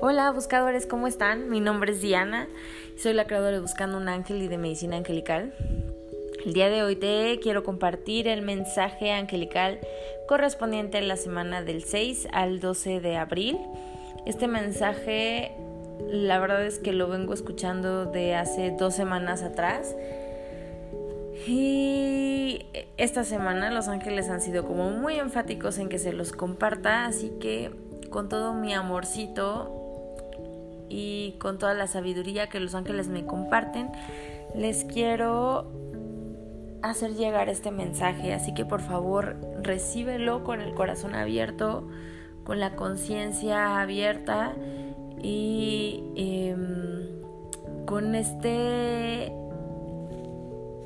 Hola buscadores, ¿cómo están? Mi nombre es Diana, soy la creadora de Buscando un Ángel y de Medicina Angelical. El día de hoy te quiero compartir el mensaje angelical correspondiente a la semana del 6 al 12 de abril. Este mensaje, la verdad es que lo vengo escuchando de hace dos semanas atrás. Y esta semana los ángeles han sido como muy enfáticos en que se los comparta, así que con todo mi amorcito y con toda la sabiduría que los ángeles me comparten, les quiero hacer llegar este mensaje. Así que por favor, recíbelo con el corazón abierto, con la conciencia abierta y em, con este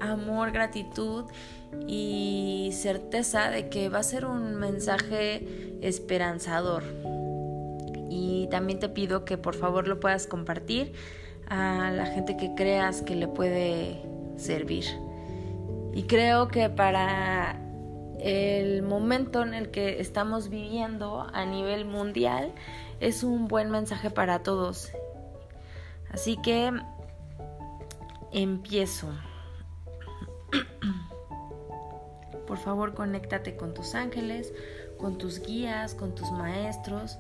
amor, gratitud y certeza de que va a ser un mensaje esperanzador y también te pido que por favor lo puedas compartir a la gente que creas que le puede servir. Y creo que para el momento en el que estamos viviendo a nivel mundial es un buen mensaje para todos. Así que empiezo. Por favor, conéctate con tus ángeles, con tus guías, con tus maestros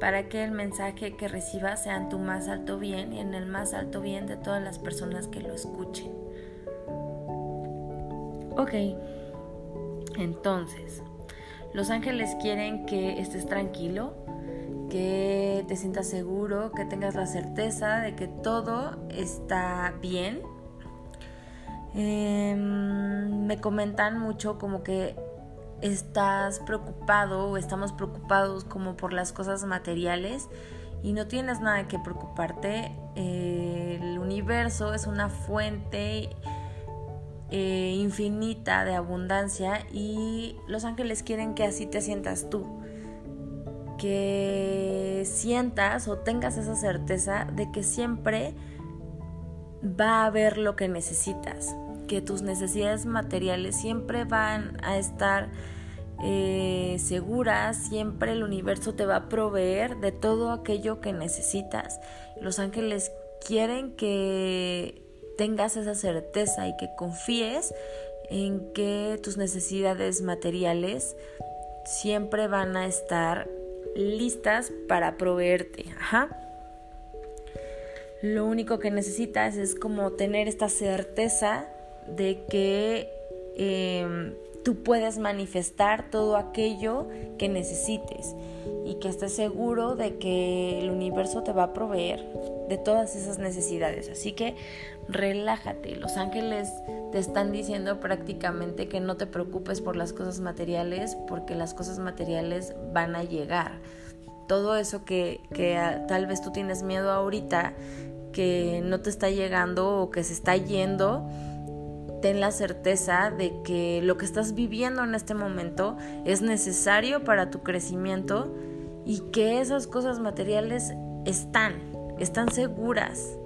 para que el mensaje que recibas sea en tu más alto bien y en el más alto bien de todas las personas que lo escuchen. Ok, entonces, los ángeles quieren que estés tranquilo, que te sientas seguro, que tengas la certeza de que todo está bien. Em, me comentan mucho como que estás preocupado o estamos preocupados como por las cosas materiales y no tienes nada que preocuparte. el universo es una fuente eh, infinita de abundancia y los ángeles quieren que así te sientas tú. Que sientas o tengas esa certeza de que siempre va a haber lo que necesitas que tus necesidades materiales siempre van a estar eh, seguras, siempre el universo te va a proveer de todo aquello que necesitas. Los ángeles quieren que tengas esa certeza y que confíes en que tus necesidades materiales siempre van a estar listas para proveerte. Ajá. Lo único que necesitas es como tener esta certeza de que em, tú puedes manifestar todo aquello que necesites y que estés seguro de que el universo te va a proveer de todas esas necesidades. Así que relájate. Los ángeles te están diciendo prácticamente que no te preocupes por las cosas materiales porque las cosas materiales van a llegar. Todo eso que, que tal vez tú tienes miedo ahorita, que no te está llegando o que se está yendo, ten la certeza de que lo que estás viviendo en este momento es necesario para tu crecimiento y que esas cosas materiales están, están seguras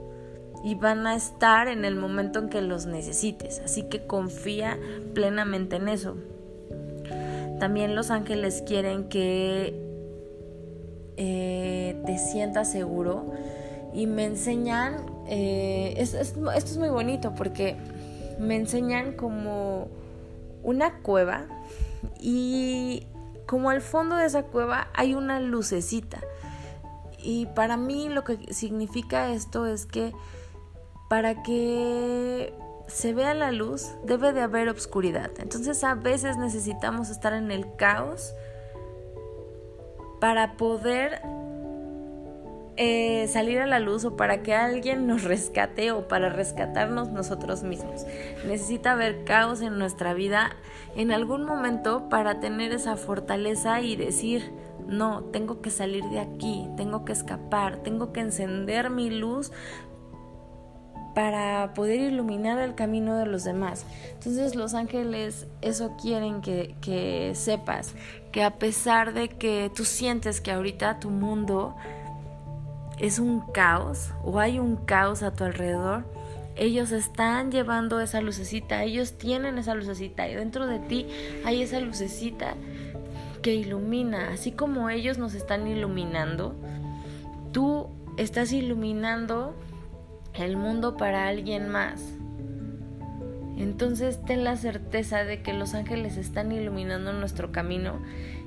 y van a estar en el momento en que los necesites. Así que confía plenamente en eso. También los ángeles quieren que eh, te sientas seguro y me enseñan, eh, esto es muy bonito porque me enseñan como una cueva y como al fondo de esa cueva hay una lucecita. Y para mí lo que significa esto es que para que se vea la luz debe de haber obscuridad. Entonces a veces necesitamos estar en el caos para poder eh, salir a la luz o para que alguien nos rescate o para rescatarnos nosotros mismos. Necesita haber caos en nuestra vida en algún momento para tener esa fortaleza y decir, no, tengo que salir de aquí, tengo que escapar, tengo que encender mi luz para poder iluminar el camino de los demás. Entonces los ángeles eso quieren que, que sepas, que a pesar de que tú sientes que ahorita tu mundo es un caos o hay un caos a tu alrededor, ellos están llevando esa lucecita, ellos tienen esa lucecita y dentro de ti hay esa lucecita que ilumina, así como ellos nos están iluminando, tú estás iluminando el mundo para alguien más. Entonces ten la certeza de que los ángeles están iluminando nuestro camino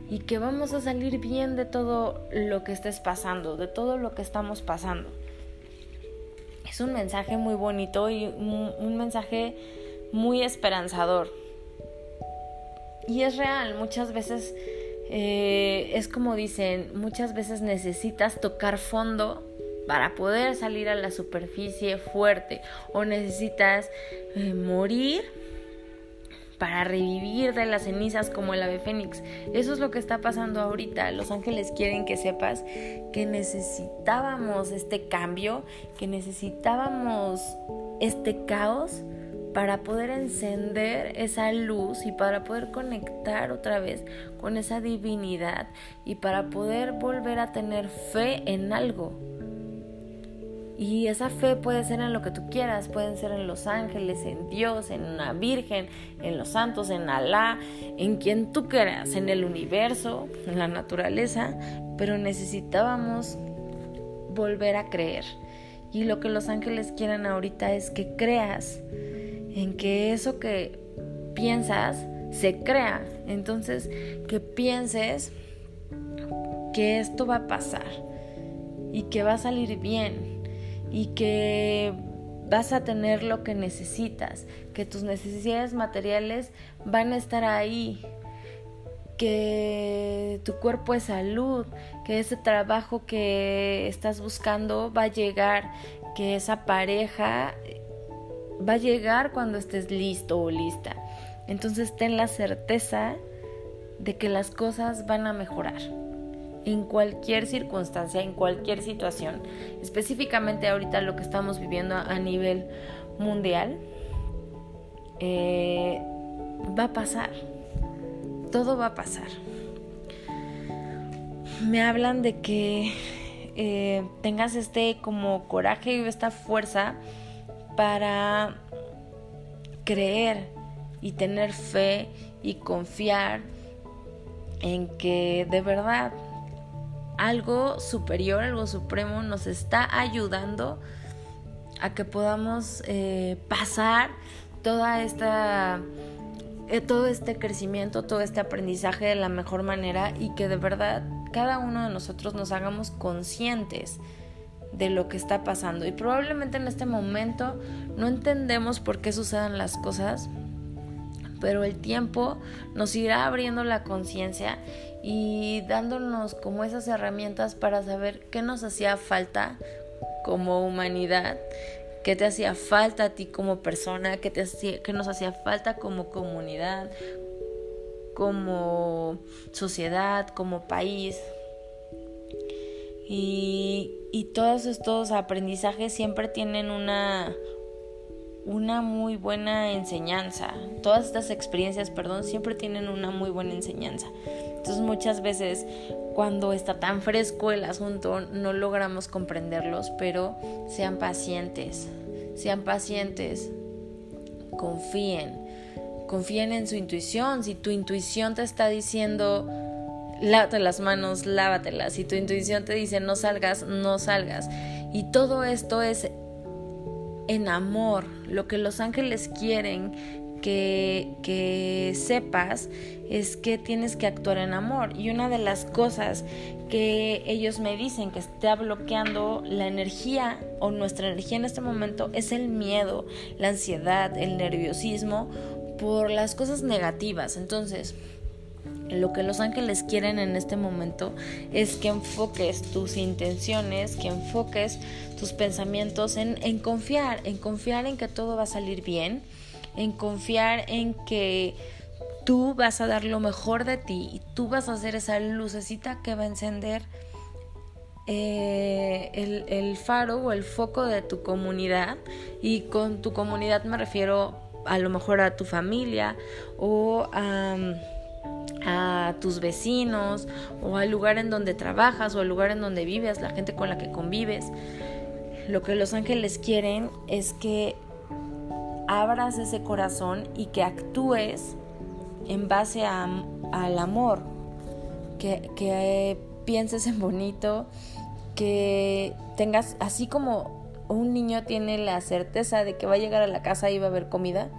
y que vamos a salir bien de todo lo que estés pasando, de todo lo que estamos pasando. Es un mensaje muy bonito y un, mensaje muy esperanzador. Y es real, muchas veces eh, es como dicen, muchas veces necesitas tocar fondo para poder salir a la superficie fuerte o necesitas eh, morir para revivir de las cenizas como el ave fénix. Eso es lo que está pasando ahorita. Los ángeles quieren que sepas que necesitábamos este cambio, que necesitábamos este caos para poder encender esa luz y para poder conectar otra vez con esa divinidad y para poder volver a tener fe en algo. Y esa fe puede ser en lo que tú quieras, pueden ser en los ángeles, en Dios, en una virgen, en los santos, en Alá, en quien tú quieras, en el universo, en la naturaleza, pero necesitábamos volver a creer. Y lo que los ángeles quieren ahorita es que creas en que eso que piensas se crea. Entonces, que pienses que esto va a pasar y que va a salir bien y que vas a tener lo que necesitas, que tus necesidades materiales van a estar ahí, que tu cuerpo es salud, que ese trabajo que estás buscando va a llegar, que esa pareja va a llegar cuando estés listo o lista. Entonces ten la certeza de que las cosas van a mejorar en cualquier circunstancia, en cualquier situación, específicamente ahorita lo que estamos viviendo a nivel mundial, eh, va a pasar, todo va a pasar. Me hablan de que eh, tengas este como coraje y esta fuerza para creer y tener fe y confiar en que de verdad algo superior, algo supremo nos está ayudando a que podamos eh, pasar toda esta eh, todo este crecimiento, todo este aprendizaje de la mejor manera y que de verdad cada uno de nosotros nos hagamos conscientes de lo que está pasando. Y probablemente en este momento no entendemos por qué suceden las cosas, pero el tiempo nos irá abriendo la conciencia y dándonos como esas herramientas para saber qué nos hacía falta como humanidad, qué te hacía falta a ti como persona, qué, te hacía, qué nos hacía falta como comunidad, como sociedad, como país. Y, y todos estos aprendizajes siempre tienen una, una muy buena enseñanza. Todas estas experiencias, perdón, siempre tienen una muy buena enseñanza. Entonces muchas veces cuando está tan fresco el asunto no logramos comprenderlos, pero sean pacientes, sean pacientes, confíen, confíen en su intuición. Si tu intuición te está diciendo lávate las manos, lávatelas. Si tu intuición te dice no salgas, no salgas. Y todo esto es en amor, lo que los ángeles quieren que, que, sepas es que tienes que actuar en amor. Y una de las cosas que ellos me dicen que está bloqueando la energía o nuestra energía en este momento es el miedo, la ansiedad, el nerviosismo por las cosas negativas. Entonces, lo que los ángeles quieren en este momento es que enfoques tus intenciones, que enfoques tus pensamientos en, en, confiar, en confiar en que todo va a salir bien, en confiar en que tú vas a dar lo mejor de ti y tú vas a hacer esa lucecita que va a encender eh, el, el faro o el foco de tu comunidad. Y con tu comunidad me refiero a lo mejor a tu familia o a a tus vecinos o al lugar en donde trabajas o al lugar en donde vives, la gente con la que convives. Lo que los ángeles quieren es que abras ese corazón y que actúes en base al amor. que, que pienses en bonito, que tengas, así como un niño tiene la certeza de que va a llegar a la casa y va a haber comida,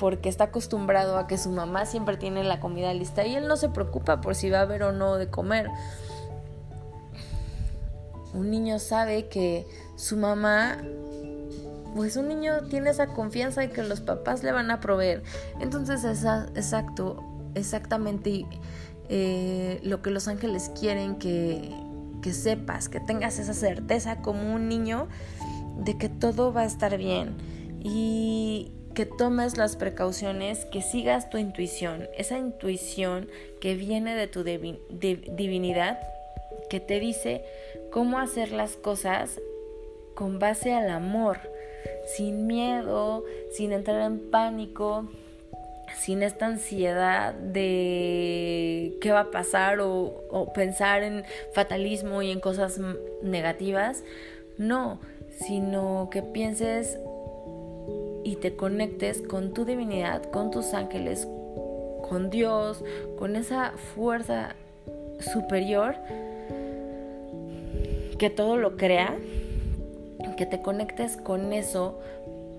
porque está acostumbrado a que su mamá siempre tiene la comida lista y él no se preocupa por si va a haber o no de comer. Un niño sabe que su mamá, pues un niño tiene esa confianza de que los papás le van a proveer. Entonces es exacto, exactamente eh, lo que los ángeles quieren que, que sepas, que tengas esa certeza como un niño de que todo va a estar bien y que tomes las precauciones, que sigas tu intuición, esa intuición que viene de tu divinidad, que te dice cómo hacer las cosas con base al amor, sin miedo, sin entrar en pánico, sin esta ansiedad de qué va a pasar o, pensar en fatalismo y en cosas negativas. No, sino que pienses y te conectes con tu divinidad, con tus ángeles, con Dios, con esa fuerza superior que todo lo crea, que te conectes con eso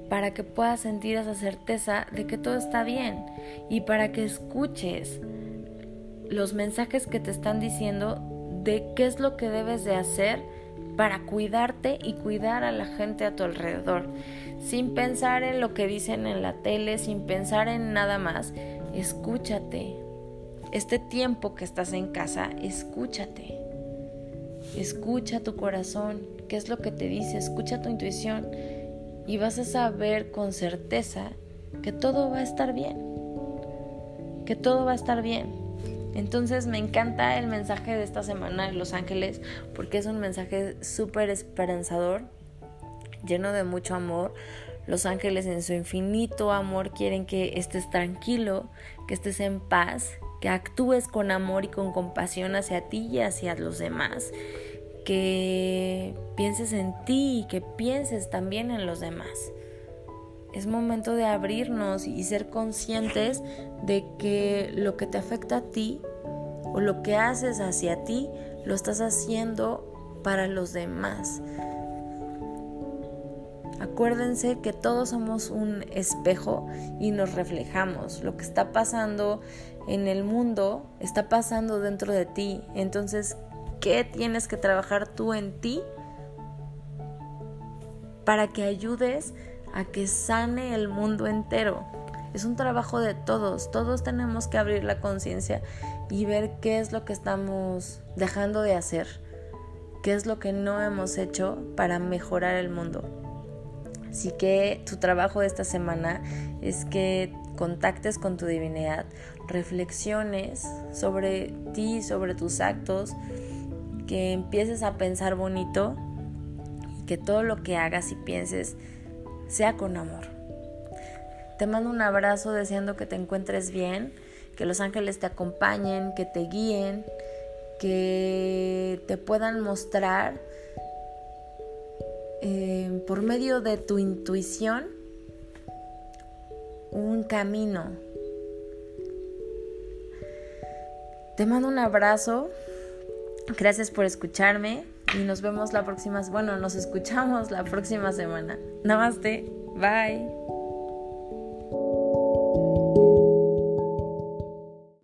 para que puedas sentir esa certeza de que todo está bien y para que escuches los mensajes que te están diciendo de qué es lo que debes de hacer para cuidarte y cuidar a la gente a tu alrededor, sin pensar en lo que dicen en la tele, sin pensar en nada más. Escúchate. Este tiempo que estás en casa, escúchate. Escucha tu corazón, qué es lo que te dice, escucha tu intuición y vas a saber con certeza que todo va a estar bien, que todo va a estar bien. Entonces me encanta el mensaje de esta semana de Los Ángeles porque es un mensaje súper esperanzador, lleno de mucho amor. Los ángeles en su infinito amor quieren que estés tranquilo, que estés en paz, que actúes con amor y con compasión hacia ti y hacia los demás que pienses en ti y que pienses también en los demás. Es momento de abrirnos y ser conscientes de que lo que te afecta a ti o lo que haces hacia ti lo estás haciendo para los demás. Acuérdense que todos somos un espejo y nos reflejamos. Lo que está pasando en el mundo está pasando dentro de ti. Entonces, qué tienes que trabajar tú en ti para que ayudes a que sane el mundo entero. Es un trabajo de todos, todos tenemos que abrir la conciencia y ver qué es lo que estamos dejando de hacer, qué es lo que no hemos hecho para mejorar el mundo. Así que tu trabajo de esta semana es que contactes con tu divinidad, reflexiones sobre ti, sobre tus actos, que empieces a pensar bonito y que todo lo que hagas y pienses sea con amor. Te mando un abrazo deseando que te encuentres bien, que los ángeles te acompañen, que te guíen, que te puedan mostrar eh, por medio de tu intuición un camino. Te mando un abrazo Gracias por escucharme y nos vemos la próxima, bueno, nos escuchamos la próxima semana. Namaste, bye.